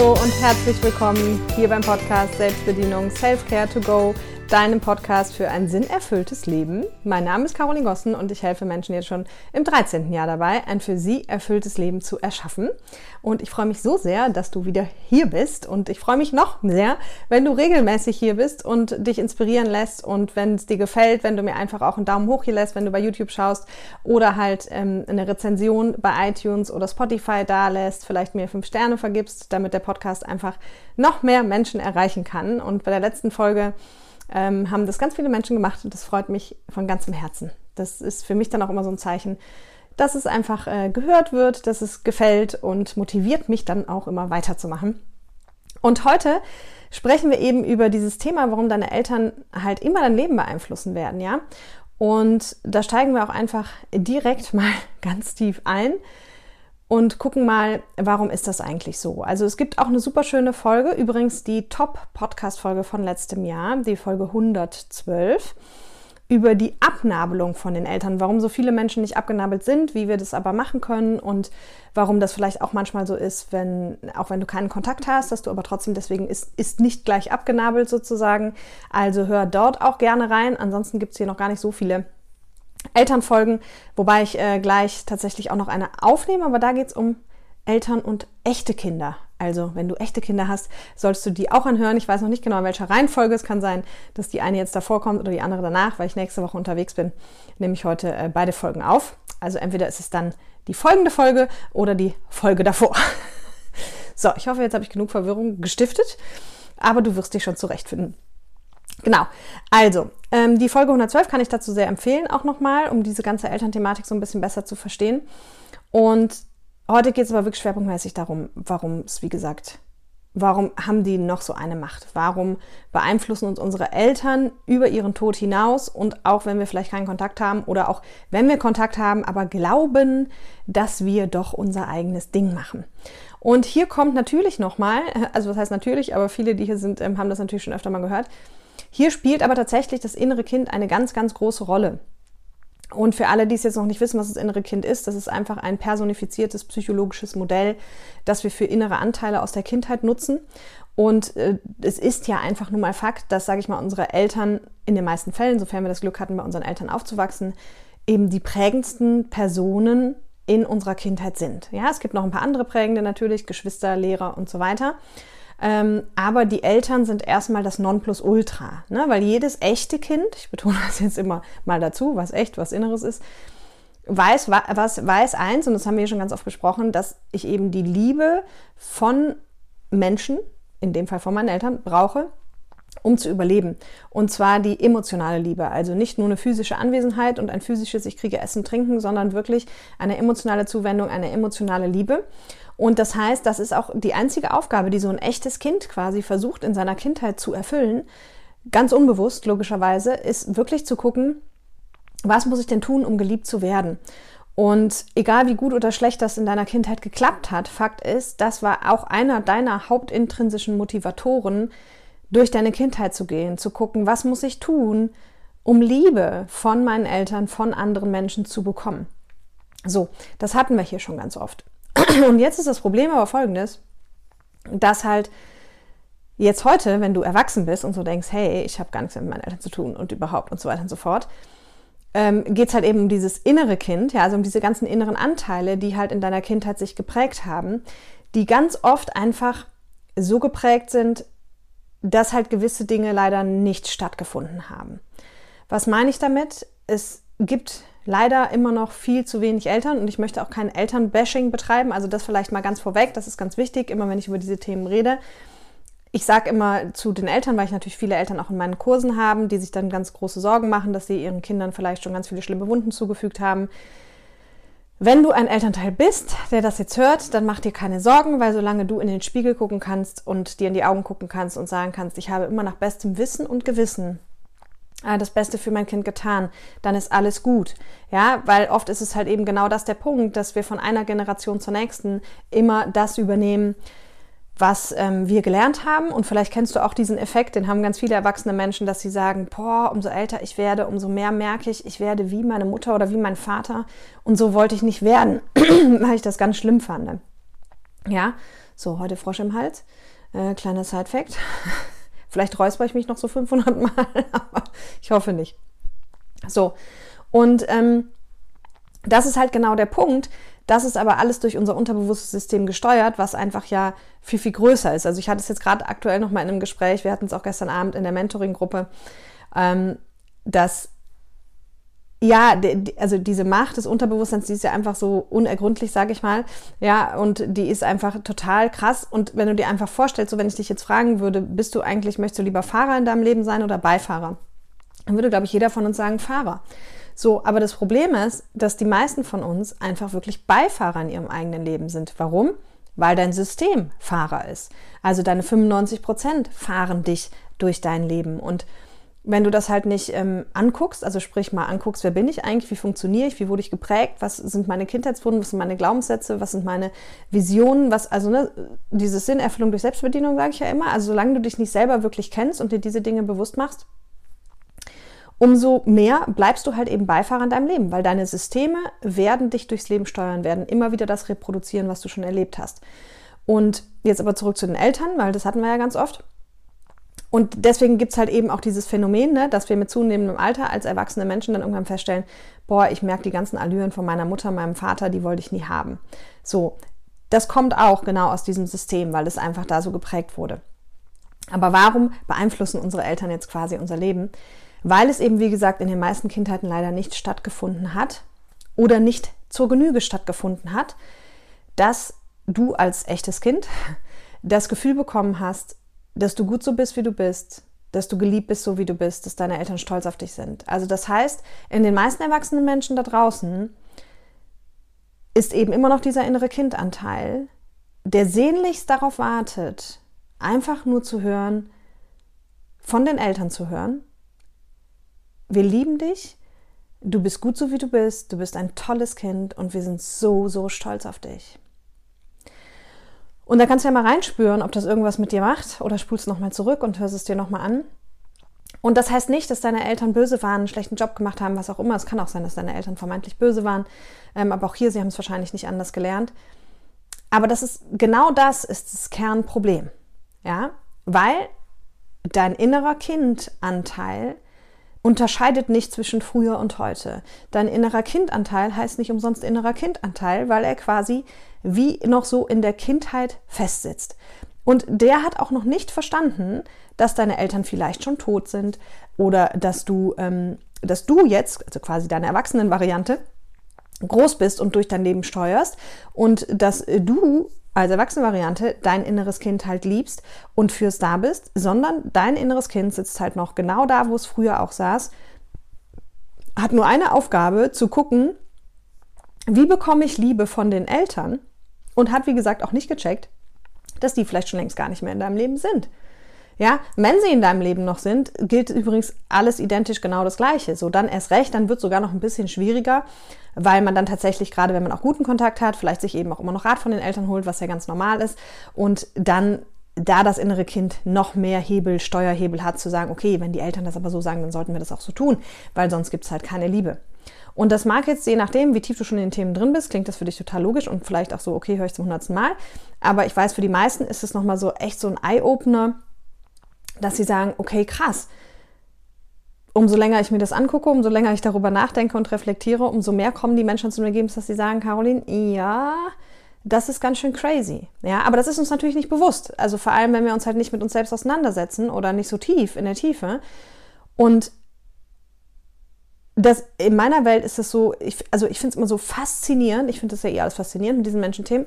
Hallo und herzlich willkommen hier beim Podcast Selbstbedienung Self-Care to Go deinem Podcast für ein sinnerfülltes Leben. Mein Name ist Caroline Gossen und ich helfe Menschen jetzt schon im 13. Jahr dabei, ein für sie erfülltes Leben zu erschaffen. Und ich freue mich so sehr, dass du wieder hier bist und ich freue mich noch sehr, wenn du regelmäßig hier bist und dich inspirieren lässt und wenn es dir gefällt, wenn du mir einfach auch einen Daumen hoch hier lässt, wenn du bei YouTube schaust oder halt ähm, eine Rezension bei iTunes oder Spotify da lässt, vielleicht mir fünf Sterne vergibst, damit der Podcast einfach noch mehr Menschen erreichen kann. Und bei der letzten Folge ähm, haben das ganz viele Menschen gemacht und das freut mich von ganzem Herzen. Das ist für mich dann auch immer so ein Zeichen, dass es einfach äh, gehört wird, dass es gefällt und motiviert mich dann auch immer weiterzumachen. Und heute sprechen wir eben über dieses Thema, warum deine Eltern halt immer dein Leben beeinflussen werden, ja? Und da steigen wir auch einfach direkt mal ganz tief ein und gucken mal, warum ist das eigentlich so? Also es gibt auch eine super schöne Folge, übrigens die Top-Podcast-Folge von letztem Jahr, die Folge 112, über die Abnabelung von den Eltern, warum so viele Menschen nicht abgenabelt sind, wie wir das aber machen können und warum das vielleicht auch manchmal so ist, wenn, auch wenn du keinen Kontakt hast, dass du aber trotzdem deswegen ist, ist nicht gleich abgenabelt sozusagen. Also hör dort auch gerne rein. Ansonsten gibt es hier noch gar nicht so viele Elternfolgen, wobei ich äh, gleich tatsächlich auch noch eine aufnehme, aber da geht es um Eltern und echte Kinder. Also, wenn du echte Kinder hast, sollst du die auch anhören. Ich weiß noch nicht genau, in welcher Reihenfolge. Es kann sein, dass die eine jetzt davor kommt oder die andere danach, weil ich nächste Woche unterwegs bin. Nehme ich heute äh, beide Folgen auf. Also, entweder ist es dann die folgende Folge oder die Folge davor. so, ich hoffe, jetzt habe ich genug Verwirrung gestiftet, aber du wirst dich schon zurechtfinden. Genau. Also, ähm, die Folge 112 kann ich dazu sehr empfehlen, auch nochmal, um diese ganze Elternthematik so ein bisschen besser zu verstehen. Und heute geht es aber wirklich schwerpunktmäßig darum, warum es, wie gesagt, warum haben die noch so eine Macht? Warum beeinflussen uns unsere Eltern über ihren Tod hinaus und auch wenn wir vielleicht keinen Kontakt haben oder auch wenn wir Kontakt haben, aber glauben, dass wir doch unser eigenes Ding machen? Und hier kommt natürlich nochmal, also was heißt natürlich, aber viele, die hier sind, ähm, haben das natürlich schon öfter mal gehört, hier spielt aber tatsächlich das innere Kind eine ganz, ganz große Rolle. Und für alle, die es jetzt noch nicht wissen, was das innere Kind ist, das ist einfach ein personifiziertes psychologisches Modell, das wir für innere Anteile aus der Kindheit nutzen. Und äh, es ist ja einfach nur mal Fakt, dass, sage ich mal, unsere Eltern in den meisten Fällen, sofern wir das Glück hatten, bei unseren Eltern aufzuwachsen, eben die prägendsten Personen in unserer Kindheit sind. Ja, es gibt noch ein paar andere prägende natürlich, Geschwister, Lehrer und so weiter. Ähm, aber die Eltern sind erstmal das Nonplusultra, ne? weil jedes echte Kind, ich betone das jetzt immer mal dazu, was echt, was Inneres ist, weiß, was, weiß eins, und das haben wir schon ganz oft besprochen, dass ich eben die Liebe von Menschen, in dem Fall von meinen Eltern, brauche, um zu überleben. Und zwar die emotionale Liebe. Also nicht nur eine physische Anwesenheit und ein physisches, ich kriege Essen, Trinken, sondern wirklich eine emotionale Zuwendung, eine emotionale Liebe. Und das heißt, das ist auch die einzige Aufgabe, die so ein echtes Kind quasi versucht in seiner Kindheit zu erfüllen, ganz unbewusst logischerweise, ist wirklich zu gucken, was muss ich denn tun, um geliebt zu werden? Und egal wie gut oder schlecht das in deiner Kindheit geklappt hat, Fakt ist, das war auch einer deiner hauptintrinsischen Motivatoren, durch deine Kindheit zu gehen, zu gucken, was muss ich tun, um Liebe von meinen Eltern, von anderen Menschen zu bekommen. So, das hatten wir hier schon ganz oft. Und jetzt ist das Problem aber folgendes, dass halt jetzt heute, wenn du erwachsen bist und so denkst, hey, ich habe gar nichts mit meinen Eltern zu tun und überhaupt und so weiter und so fort, ähm, geht es halt eben um dieses innere Kind, ja, also um diese ganzen inneren Anteile, die halt in deiner Kindheit sich geprägt haben, die ganz oft einfach so geprägt sind, dass halt gewisse Dinge leider nicht stattgefunden haben. Was meine ich damit? Es gibt leider immer noch viel zu wenig Eltern und ich möchte auch kein Elternbashing betreiben. Also das vielleicht mal ganz vorweg, das ist ganz wichtig, immer wenn ich über diese Themen rede. Ich sage immer zu den Eltern, weil ich natürlich viele Eltern auch in meinen Kursen habe, die sich dann ganz große Sorgen machen, dass sie ihren Kindern vielleicht schon ganz viele schlimme Wunden zugefügt haben. Wenn du ein Elternteil bist, der das jetzt hört, dann mach dir keine Sorgen, weil solange du in den Spiegel gucken kannst und dir in die Augen gucken kannst und sagen kannst, ich habe immer nach bestem Wissen und Gewissen das Beste für mein Kind getan, dann ist alles gut. Ja, weil oft ist es halt eben genau das der Punkt, dass wir von einer Generation zur nächsten immer das übernehmen, was ähm, wir gelernt haben. Und vielleicht kennst du auch diesen Effekt, den haben ganz viele erwachsene Menschen, dass sie sagen, boah, umso älter ich werde, umso mehr merke ich, ich werde wie meine Mutter oder wie mein Vater. Und so wollte ich nicht werden, weil ich das ganz schlimm fand. Ja, So, heute Frosch im Hals. Äh, kleiner Side-Fact. Vielleicht räusper ich mich noch so 500 Mal, aber ich hoffe nicht. So, und ähm, das ist halt genau der Punkt. Das ist aber alles durch unser unterbewusstes System gesteuert, was einfach ja viel, viel größer ist. Also ich hatte es jetzt gerade aktuell noch mal in einem Gespräch, wir hatten es auch gestern Abend in der Mentoring-Gruppe, ähm, dass ja, also diese Macht des Unterbewusstseins, die ist ja einfach so unergründlich, sage ich mal. Ja, und die ist einfach total krass. Und wenn du dir einfach vorstellst, so wenn ich dich jetzt fragen würde, bist du eigentlich, möchtest du lieber Fahrer in deinem Leben sein oder Beifahrer? Dann würde, glaube ich, jeder von uns sagen Fahrer. So, aber das Problem ist, dass die meisten von uns einfach wirklich Beifahrer in ihrem eigenen Leben sind. Warum? Weil dein System Fahrer ist. Also deine 95 Prozent fahren dich durch dein Leben. Und wenn du das halt nicht ähm, anguckst, also sprich mal anguckst, wer bin ich eigentlich, wie funktioniere ich, wie wurde ich geprägt, was sind meine Kindheitswunden, was sind meine Glaubenssätze, was sind meine Visionen, was, also ne, diese Sinnerfüllung durch Selbstbedienung sage ich ja immer, also solange du dich nicht selber wirklich kennst und dir diese Dinge bewusst machst, umso mehr bleibst du halt eben Beifahrer in deinem Leben, weil deine Systeme werden dich durchs Leben steuern, werden immer wieder das reproduzieren, was du schon erlebt hast. Und jetzt aber zurück zu den Eltern, weil das hatten wir ja ganz oft. Und deswegen gibt es halt eben auch dieses Phänomen, ne, dass wir mit zunehmendem Alter als erwachsene Menschen dann irgendwann feststellen, boah, ich merke die ganzen Allüren von meiner Mutter, meinem Vater, die wollte ich nie haben. So, das kommt auch genau aus diesem System, weil es einfach da so geprägt wurde. Aber warum beeinflussen unsere Eltern jetzt quasi unser Leben? Weil es eben, wie gesagt, in den meisten Kindheiten leider nicht stattgefunden hat oder nicht zur Genüge stattgefunden hat, dass du als echtes Kind das Gefühl bekommen hast, dass du gut so bist, wie du bist, dass du geliebt bist, so wie du bist, dass deine Eltern stolz auf dich sind. Also das heißt, in den meisten erwachsenen Menschen da draußen ist eben immer noch dieser innere Kindanteil, der sehnlichst darauf wartet, einfach nur zu hören, von den Eltern zu hören. Wir lieben dich, du bist gut so wie du bist, du bist ein tolles Kind und wir sind so, so stolz auf dich. Und da kannst du ja mal reinspüren, ob das irgendwas mit dir macht oder spulst nochmal zurück und hörst es dir nochmal an. Und das heißt nicht, dass deine Eltern böse waren, einen schlechten Job gemacht haben, was auch immer. Es kann auch sein, dass deine Eltern vermeintlich böse waren. Ähm, aber auch hier, sie haben es wahrscheinlich nicht anders gelernt. Aber das ist genau das ist das Kernproblem. Ja, weil dein innerer Kindanteil unterscheidet nicht zwischen früher und heute. Dein innerer Kindanteil heißt nicht umsonst innerer Kindanteil, weil er quasi wie noch so in der Kindheit festsitzt. Und der hat auch noch nicht verstanden, dass deine Eltern vielleicht schon tot sind oder dass du, ähm, dass du jetzt, also quasi deine Erwachsenenvariante, groß bist und durch dein Leben steuerst und dass du als Erwachsenenvariante dein inneres Kind halt liebst und fürs da bist, sondern dein inneres Kind sitzt halt noch genau da, wo es früher auch saß, hat nur eine Aufgabe zu gucken, wie bekomme ich Liebe von den Eltern und hat, wie gesagt, auch nicht gecheckt, dass die vielleicht schon längst gar nicht mehr in deinem Leben sind. Ja, wenn sie in deinem Leben noch sind, gilt übrigens alles identisch genau das Gleiche. So, dann erst recht, dann wird sogar noch ein bisschen schwieriger, weil man dann tatsächlich, gerade wenn man auch guten Kontakt hat, vielleicht sich eben auch immer noch Rat von den Eltern holt, was ja ganz normal ist, und dann da das innere Kind noch mehr Hebel, Steuerhebel hat, zu sagen, okay, wenn die Eltern das aber so sagen, dann sollten wir das auch so tun, weil sonst gibt es halt keine Liebe. Und das mag jetzt, je nachdem, wie tief du schon in den Themen drin bist, klingt das für dich total logisch und vielleicht auch so, okay, höre ich zum hundertsten Mal. Aber ich weiß, für die meisten ist es nochmal so echt so ein Eye-Opener, dass sie sagen, okay, krass. Umso länger ich mir das angucke, umso länger ich darüber nachdenke und reflektiere, umso mehr kommen die Menschen zum Ergebnis, dass sie sagen, Caroline, ja, das ist ganz schön crazy. Ja, aber das ist uns natürlich nicht bewusst. Also vor allem, wenn wir uns halt nicht mit uns selbst auseinandersetzen oder nicht so tief in der Tiefe. Und das, in meiner Welt ist es so, ich, also ich finde es immer so faszinierend, ich finde das ja eh alles faszinierend mit diesen Menschenthemen,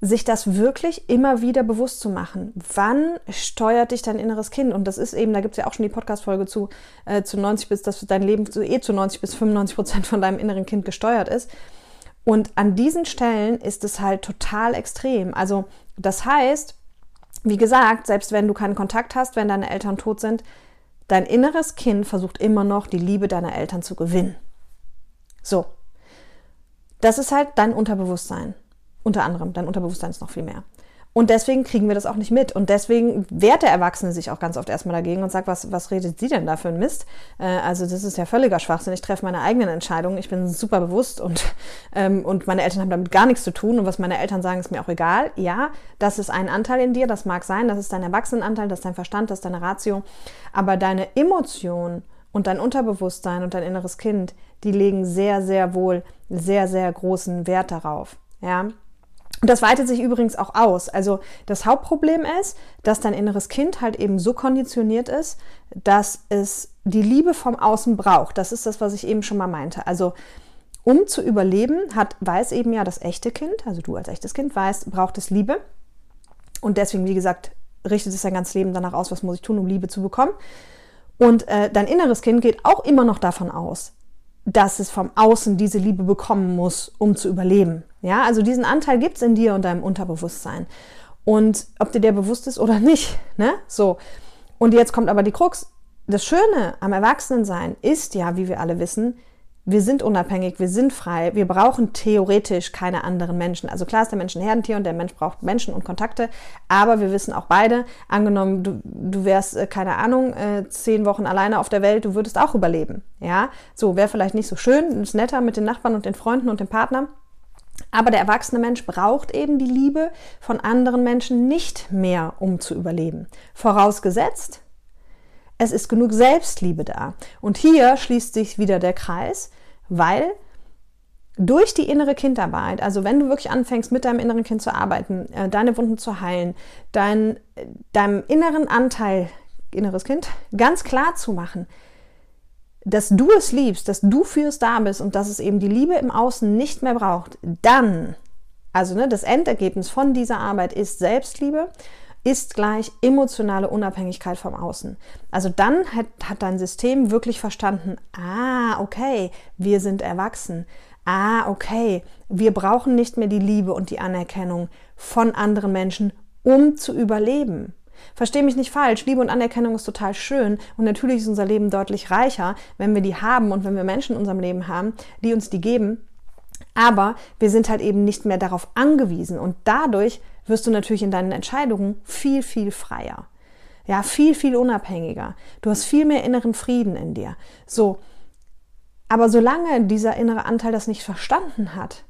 sich das wirklich immer wieder bewusst zu machen. Wann steuert dich dein inneres Kind? Und das ist eben, da gibt es ja auch schon die Podcast-Folge zu, äh, zu 90 bis, dass dein Leben zu, eh zu 90 bis 95 Prozent von deinem inneren Kind gesteuert ist. Und an diesen Stellen ist es halt total extrem. Also, das heißt, wie gesagt, selbst wenn du keinen Kontakt hast, wenn deine Eltern tot sind, Dein inneres Kind versucht immer noch, die Liebe deiner Eltern zu gewinnen. So. Das ist halt dein Unterbewusstsein. Unter anderem, dein Unterbewusstsein ist noch viel mehr. Und deswegen kriegen wir das auch nicht mit. Und deswegen wehrt der Erwachsene sich auch ganz oft erstmal dagegen und sagt, was, was redet sie denn da für ein Mist? Äh, also das ist ja völliger Schwachsinn. Ich treffe meine eigenen Entscheidungen. Ich bin super bewusst und, ähm, und meine Eltern haben damit gar nichts zu tun. Und was meine Eltern sagen, ist mir auch egal. Ja, das ist ein Anteil in dir, das mag sein. Das ist dein Erwachsenenanteil, das ist dein Verstand, das ist deine Ratio. Aber deine Emotion und dein Unterbewusstsein und dein inneres Kind, die legen sehr, sehr wohl sehr, sehr großen Wert darauf. Ja, und das weitet sich übrigens auch aus. Also das Hauptproblem ist, dass dein inneres Kind halt eben so konditioniert ist, dass es die Liebe vom Außen braucht. Das ist das, was ich eben schon mal meinte. Also um zu überleben, hat, weiß eben ja das echte Kind, also du als echtes Kind weißt, braucht es Liebe. Und deswegen, wie gesagt, richtet es sein ganzes Leben danach aus, was muss ich tun, um Liebe zu bekommen. Und äh, dein inneres Kind geht auch immer noch davon aus, dass es vom Außen diese Liebe bekommen muss, um zu überleben. Ja, also diesen Anteil gibt es in dir und deinem Unterbewusstsein. Und ob dir der bewusst ist oder nicht, ne? So. Und jetzt kommt aber die Krux. Das Schöne am Erwachsenensein ist ja, wie wir alle wissen, wir sind unabhängig, wir sind frei, wir brauchen theoretisch keine anderen Menschen. Also klar ist der Mensch ein Herdentier und der Mensch braucht Menschen und Kontakte, aber wir wissen auch beide, angenommen, du, du wärst, äh, keine Ahnung, äh, zehn Wochen alleine auf der Welt, du würdest auch überleben. Ja, so wäre vielleicht nicht so schön, ist netter mit den Nachbarn und den Freunden und dem Partner. Aber der erwachsene Mensch braucht eben die Liebe von anderen Menschen nicht mehr, um zu überleben. Vorausgesetzt, es ist genug Selbstliebe da. Und hier schließt sich wieder der Kreis, weil durch die innere Kindarbeit, also wenn du wirklich anfängst, mit deinem inneren Kind zu arbeiten, äh, deine Wunden zu heilen, dein, deinem inneren Anteil, inneres Kind, ganz klar zu machen, dass du es liebst, dass du fürs da bist und dass es eben die Liebe im Außen nicht mehr braucht, dann, also ne, das Endergebnis von dieser Arbeit ist Selbstliebe ist gleich emotionale Unabhängigkeit vom Außen. Also dann hat, hat dein System wirklich verstanden, ah, okay, wir sind erwachsen. Ah, okay, wir brauchen nicht mehr die Liebe und die Anerkennung von anderen Menschen, um zu überleben. Versteh mich nicht falsch, Liebe und Anerkennung ist total schön und natürlich ist unser Leben deutlich reicher, wenn wir die haben und wenn wir Menschen in unserem Leben haben, die uns die geben. Aber wir sind halt eben nicht mehr darauf angewiesen und dadurch wirst du natürlich in deinen Entscheidungen viel, viel freier. Ja, viel, viel unabhängiger. Du hast viel mehr inneren Frieden in dir. So. Aber solange dieser innere Anteil das nicht verstanden hat,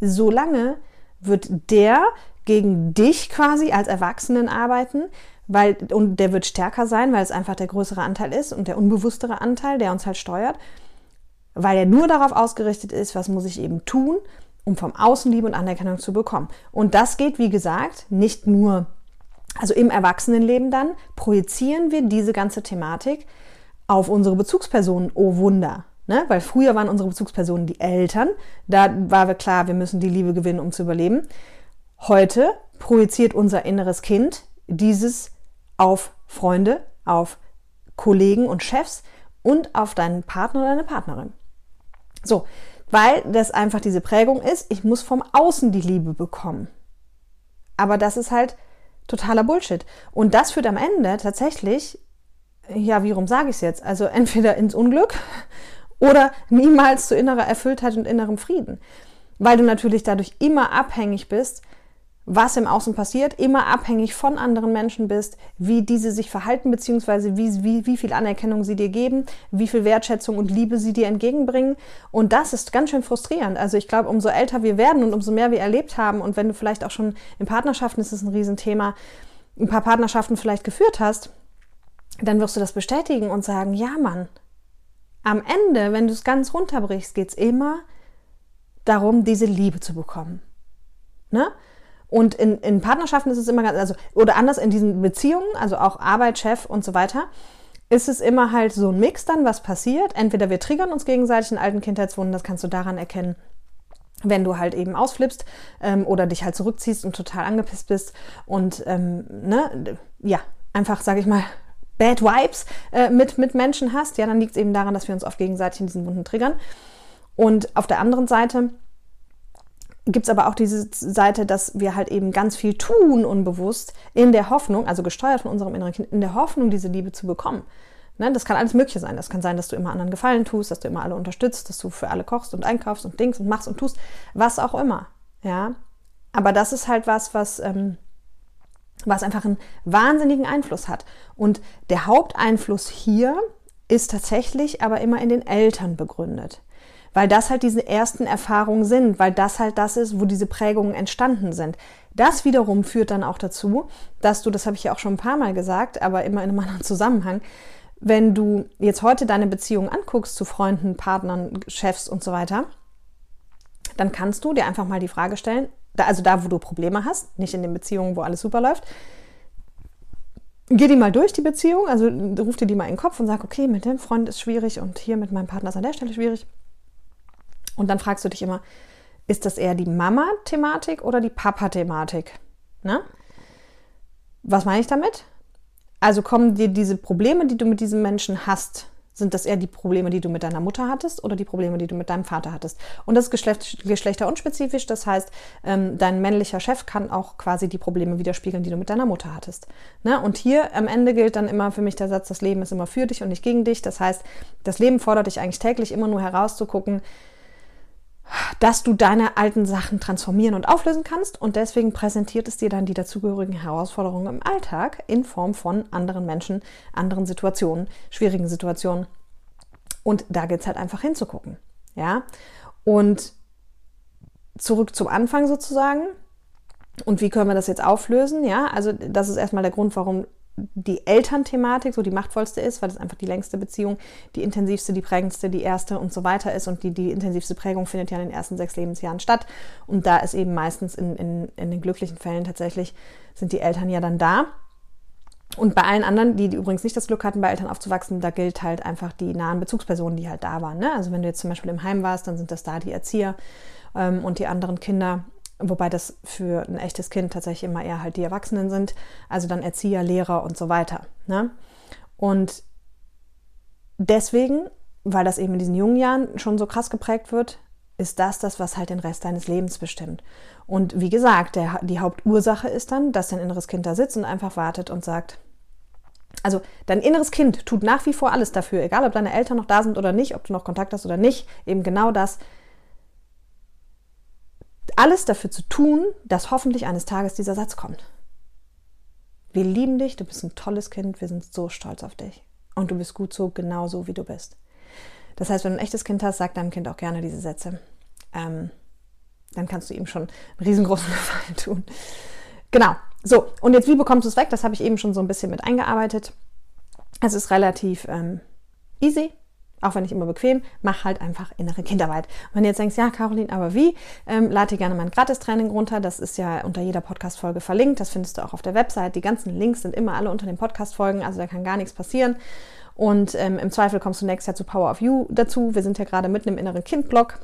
solange wird der gegen dich quasi als Erwachsenen arbeiten, weil, und der wird stärker sein, weil es einfach der größere Anteil ist und der unbewusstere Anteil, der uns halt steuert, weil er nur darauf ausgerichtet ist, was muss ich eben tun, um vom Außen Liebe und Anerkennung zu bekommen. Und das geht, wie gesagt, nicht nur, also im Erwachsenenleben dann, projizieren wir diese ganze Thematik auf unsere Bezugspersonen. Oh Wunder. Ne? Weil früher waren unsere Bezugspersonen die Eltern. Da war wir klar, wir müssen die Liebe gewinnen, um zu überleben. Heute projiziert unser inneres Kind dieses auf Freunde, auf Kollegen und Chefs und auf deinen Partner oder deine Partnerin. So, weil das einfach diese Prägung ist, ich muss vom Außen die Liebe bekommen. Aber das ist halt totaler Bullshit. Und das führt am Ende tatsächlich, ja, wie rum sage ich es jetzt? Also entweder ins Unglück oder niemals zu innerer Erfülltheit und innerem Frieden. Weil du natürlich dadurch immer abhängig bist was im Außen passiert, immer abhängig von anderen Menschen bist, wie diese sich verhalten, beziehungsweise wie, wie, wie viel Anerkennung sie dir geben, wie viel Wertschätzung und Liebe sie dir entgegenbringen. Und das ist ganz schön frustrierend. Also ich glaube, umso älter wir werden und umso mehr wir erlebt haben und wenn du vielleicht auch schon in Partnerschaften, ist es ein Riesenthema, ein paar Partnerschaften vielleicht geführt hast, dann wirst du das bestätigen und sagen, ja Mann, am Ende, wenn du es ganz runterbrichst, geht es immer darum, diese Liebe zu bekommen. Ne? Und in, in Partnerschaften ist es immer ganz, also, oder anders in diesen Beziehungen, also auch Arbeit, Chef und so weiter, ist es immer halt so ein Mix dann, was passiert. Entweder wir triggern uns gegenseitig in alten Kindheitswunden, das kannst du daran erkennen, wenn du halt eben ausflippst ähm, oder dich halt zurückziehst und total angepisst bist und ähm, ne, ja, einfach, sage ich mal, Bad Vibes äh, mit, mit Menschen hast, ja, dann liegt es eben daran, dass wir uns oft gegenseitig in diesen Wunden triggern. Und auf der anderen Seite gibt es aber auch diese Seite, dass wir halt eben ganz viel tun unbewusst in der Hoffnung, also gesteuert von unserem inneren Kind, in der Hoffnung, diese Liebe zu bekommen. Ne, das kann alles Mögliche sein. Das kann sein, dass du immer anderen Gefallen tust, dass du immer alle unterstützt, dass du für alle kochst und einkaufst und Dings und machst und tust, was auch immer. Ja. Aber das ist halt was, was, ähm, was einfach einen wahnsinnigen Einfluss hat. Und der Haupteinfluss hier ist tatsächlich aber immer in den Eltern begründet. Weil das halt diese ersten Erfahrungen sind, weil das halt das ist, wo diese Prägungen entstanden sind. Das wiederum führt dann auch dazu, dass du, das habe ich ja auch schon ein paar Mal gesagt, aber immer in einem anderen Zusammenhang, wenn du jetzt heute deine Beziehung anguckst zu Freunden, Partnern, Chefs und so weiter, dann kannst du dir einfach mal die Frage stellen, also da, wo du Probleme hast, nicht in den Beziehungen, wo alles super läuft, geh die mal durch, die Beziehung. Also ruf dir die mal in den Kopf und sag, okay, mit dem Freund ist schwierig und hier mit meinem Partner ist an der Stelle schwierig. Und dann fragst du dich immer, ist das eher die Mama-Thematik oder die Papa-Thematik? Ne? Was meine ich damit? Also kommen dir diese Probleme, die du mit diesem Menschen hast, sind das eher die Probleme, die du mit deiner Mutter hattest oder die Probleme, die du mit deinem Vater hattest? Und das ist geschlecht, geschlechterunspezifisch. Das heißt, ähm, dein männlicher Chef kann auch quasi die Probleme widerspiegeln, die du mit deiner Mutter hattest. Ne? Und hier am Ende gilt dann immer für mich der Satz, das Leben ist immer für dich und nicht gegen dich. Das heißt, das Leben fordert dich eigentlich täglich immer nur herauszugucken, dass du deine alten Sachen transformieren und auflösen kannst und deswegen präsentiert es dir dann die dazugehörigen Herausforderungen im Alltag in Form von anderen Menschen, anderen Situationen, schwierigen Situationen. Und da geht es halt einfach hinzugucken. Ja. Und zurück zum Anfang sozusagen. Und wie können wir das jetzt auflösen? Ja, also das ist erstmal der Grund, warum die Elternthematik so die machtvollste ist, weil es einfach die längste Beziehung, die intensivste, die prägendste, die erste und so weiter ist. Und die, die intensivste Prägung findet ja in den ersten sechs Lebensjahren statt. Und da ist eben meistens in, in, in den glücklichen Fällen tatsächlich, sind die Eltern ja dann da. Und bei allen anderen, die, die übrigens nicht das Glück hatten, bei Eltern aufzuwachsen, da gilt halt einfach die nahen Bezugspersonen, die halt da waren. Ne? Also wenn du jetzt zum Beispiel im Heim warst, dann sind das da die Erzieher ähm, und die anderen Kinder wobei das für ein echtes Kind tatsächlich immer eher halt die Erwachsenen sind, also dann Erzieher, Lehrer und so weiter. Ne? Und deswegen, weil das eben in diesen jungen Jahren schon so krass geprägt wird, ist das das, was halt den Rest deines Lebens bestimmt. Und wie gesagt, der, die Hauptursache ist dann, dass dein inneres Kind da sitzt und einfach wartet und sagt, also dein inneres Kind tut nach wie vor alles dafür, egal ob deine Eltern noch da sind oder nicht, ob du noch Kontakt hast oder nicht, eben genau das, alles dafür zu tun, dass hoffentlich eines Tages dieser Satz kommt. Wir lieben dich, du bist ein tolles Kind, wir sind so stolz auf dich. Und du bist gut so, genau so, wie du bist. Das heißt, wenn du ein echtes Kind hast, sag deinem Kind auch gerne diese Sätze. Ähm, dann kannst du ihm schon einen riesengroßen Gefallen tun. Genau. So, und jetzt, wie bekommst du es weg? Das habe ich eben schon so ein bisschen mit eingearbeitet. Es ist relativ ähm, easy auch wenn nicht immer bequem, mach halt einfach innere Kinderarbeit. Und wenn du jetzt denkst, ja, Caroline, aber wie? Ähm, lade dir gerne mein Gratis-Training runter. Das ist ja unter jeder Podcast-Folge verlinkt. Das findest du auch auf der Website. Die ganzen Links sind immer alle unter den Podcast-Folgen, also da kann gar nichts passieren. Und ähm, im Zweifel kommst du nächstes Jahr zu Power of You dazu. Wir sind ja gerade mitten im inneren Kind-Blog.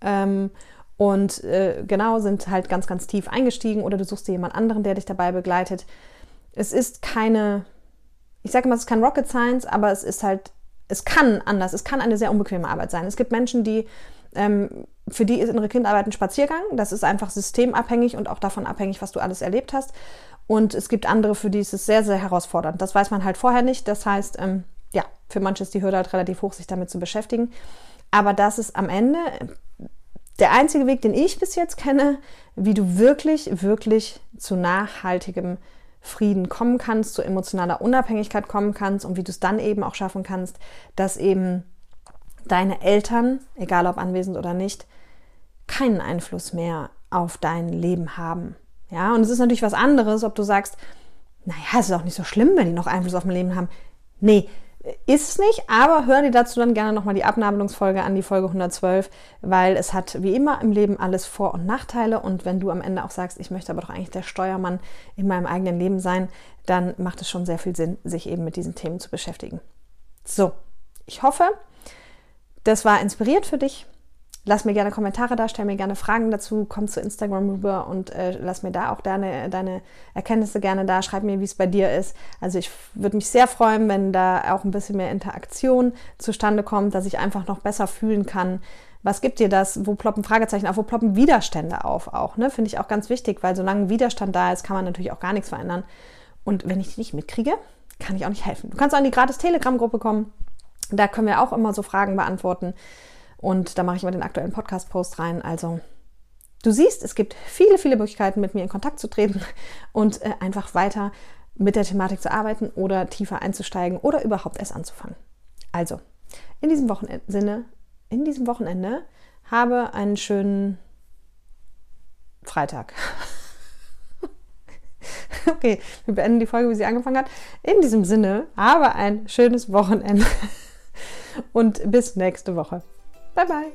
Ähm, und äh, genau, sind halt ganz, ganz tief eingestiegen oder du suchst dir jemand anderen, der dich dabei begleitet. Es ist keine, ich sage mal, es ist kein Rocket Science, aber es ist halt es kann anders, es kann eine sehr unbequeme Arbeit sein. Es gibt Menschen, die ähm, für die ist innere Kindarbeit ein Spaziergang. Das ist einfach systemabhängig und auch davon abhängig, was du alles erlebt hast. Und es gibt andere, für die ist es sehr, sehr herausfordernd. Das weiß man halt vorher nicht. Das heißt, ähm, ja, für manche ist die Hürde halt relativ hoch, sich damit zu beschäftigen. Aber das ist am Ende der einzige Weg, den ich bis jetzt kenne, wie du wirklich, wirklich zu nachhaltigem Frieden kommen kannst, zu emotionaler Unabhängigkeit kommen kannst und wie du es dann eben auch schaffen kannst, dass eben deine Eltern, egal ob anwesend oder nicht, keinen Einfluss mehr auf dein Leben haben. Ja, und es ist natürlich was anderes, ob du sagst, naja, es ist auch nicht so schlimm, wenn die noch Einfluss auf mein Leben haben. Nee, ist es nicht, aber hör dir dazu dann gerne nochmal die Abnabelungsfolge an, die Folge 112, weil es hat wie immer im Leben alles Vor- und Nachteile und wenn du am Ende auch sagst, ich möchte aber doch eigentlich der Steuermann in meinem eigenen Leben sein, dann macht es schon sehr viel Sinn, sich eben mit diesen Themen zu beschäftigen. So, ich hoffe, das war inspiriert für dich. Lass mir gerne Kommentare da, stell mir gerne Fragen dazu, komm zu Instagram rüber und äh, lass mir da auch deine, deine Erkenntnisse gerne da. Schreib mir, wie es bei dir ist. Also ich würde mich sehr freuen, wenn da auch ein bisschen mehr Interaktion zustande kommt, dass ich einfach noch besser fühlen kann. Was gibt dir das? Wo ploppen Fragezeichen auf? Wo ploppen Widerstände auf auch? Ne? Finde ich auch ganz wichtig, weil solange Widerstand da ist, kann man natürlich auch gar nichts verändern. Und wenn ich die nicht mitkriege, kann ich auch nicht helfen. Du kannst auch in die gratis Telegram-Gruppe kommen. Da können wir auch immer so Fragen beantworten. Und da mache ich mal den aktuellen Podcast-Post rein. Also Du siehst, es gibt viele, viele Möglichkeiten, mit mir in Kontakt zu treten und äh, einfach weiter mit der Thematik zu arbeiten oder tiefer einzusteigen oder überhaupt erst anzufangen. Also, in diesem Wochenende, in diesem Wochenende habe einen schönen Freitag. okay, wir beenden die Folge, wie sie angefangen hat. In diesem Sinne, habe ein schönes Wochenende und bis nächste Woche. Bye bye.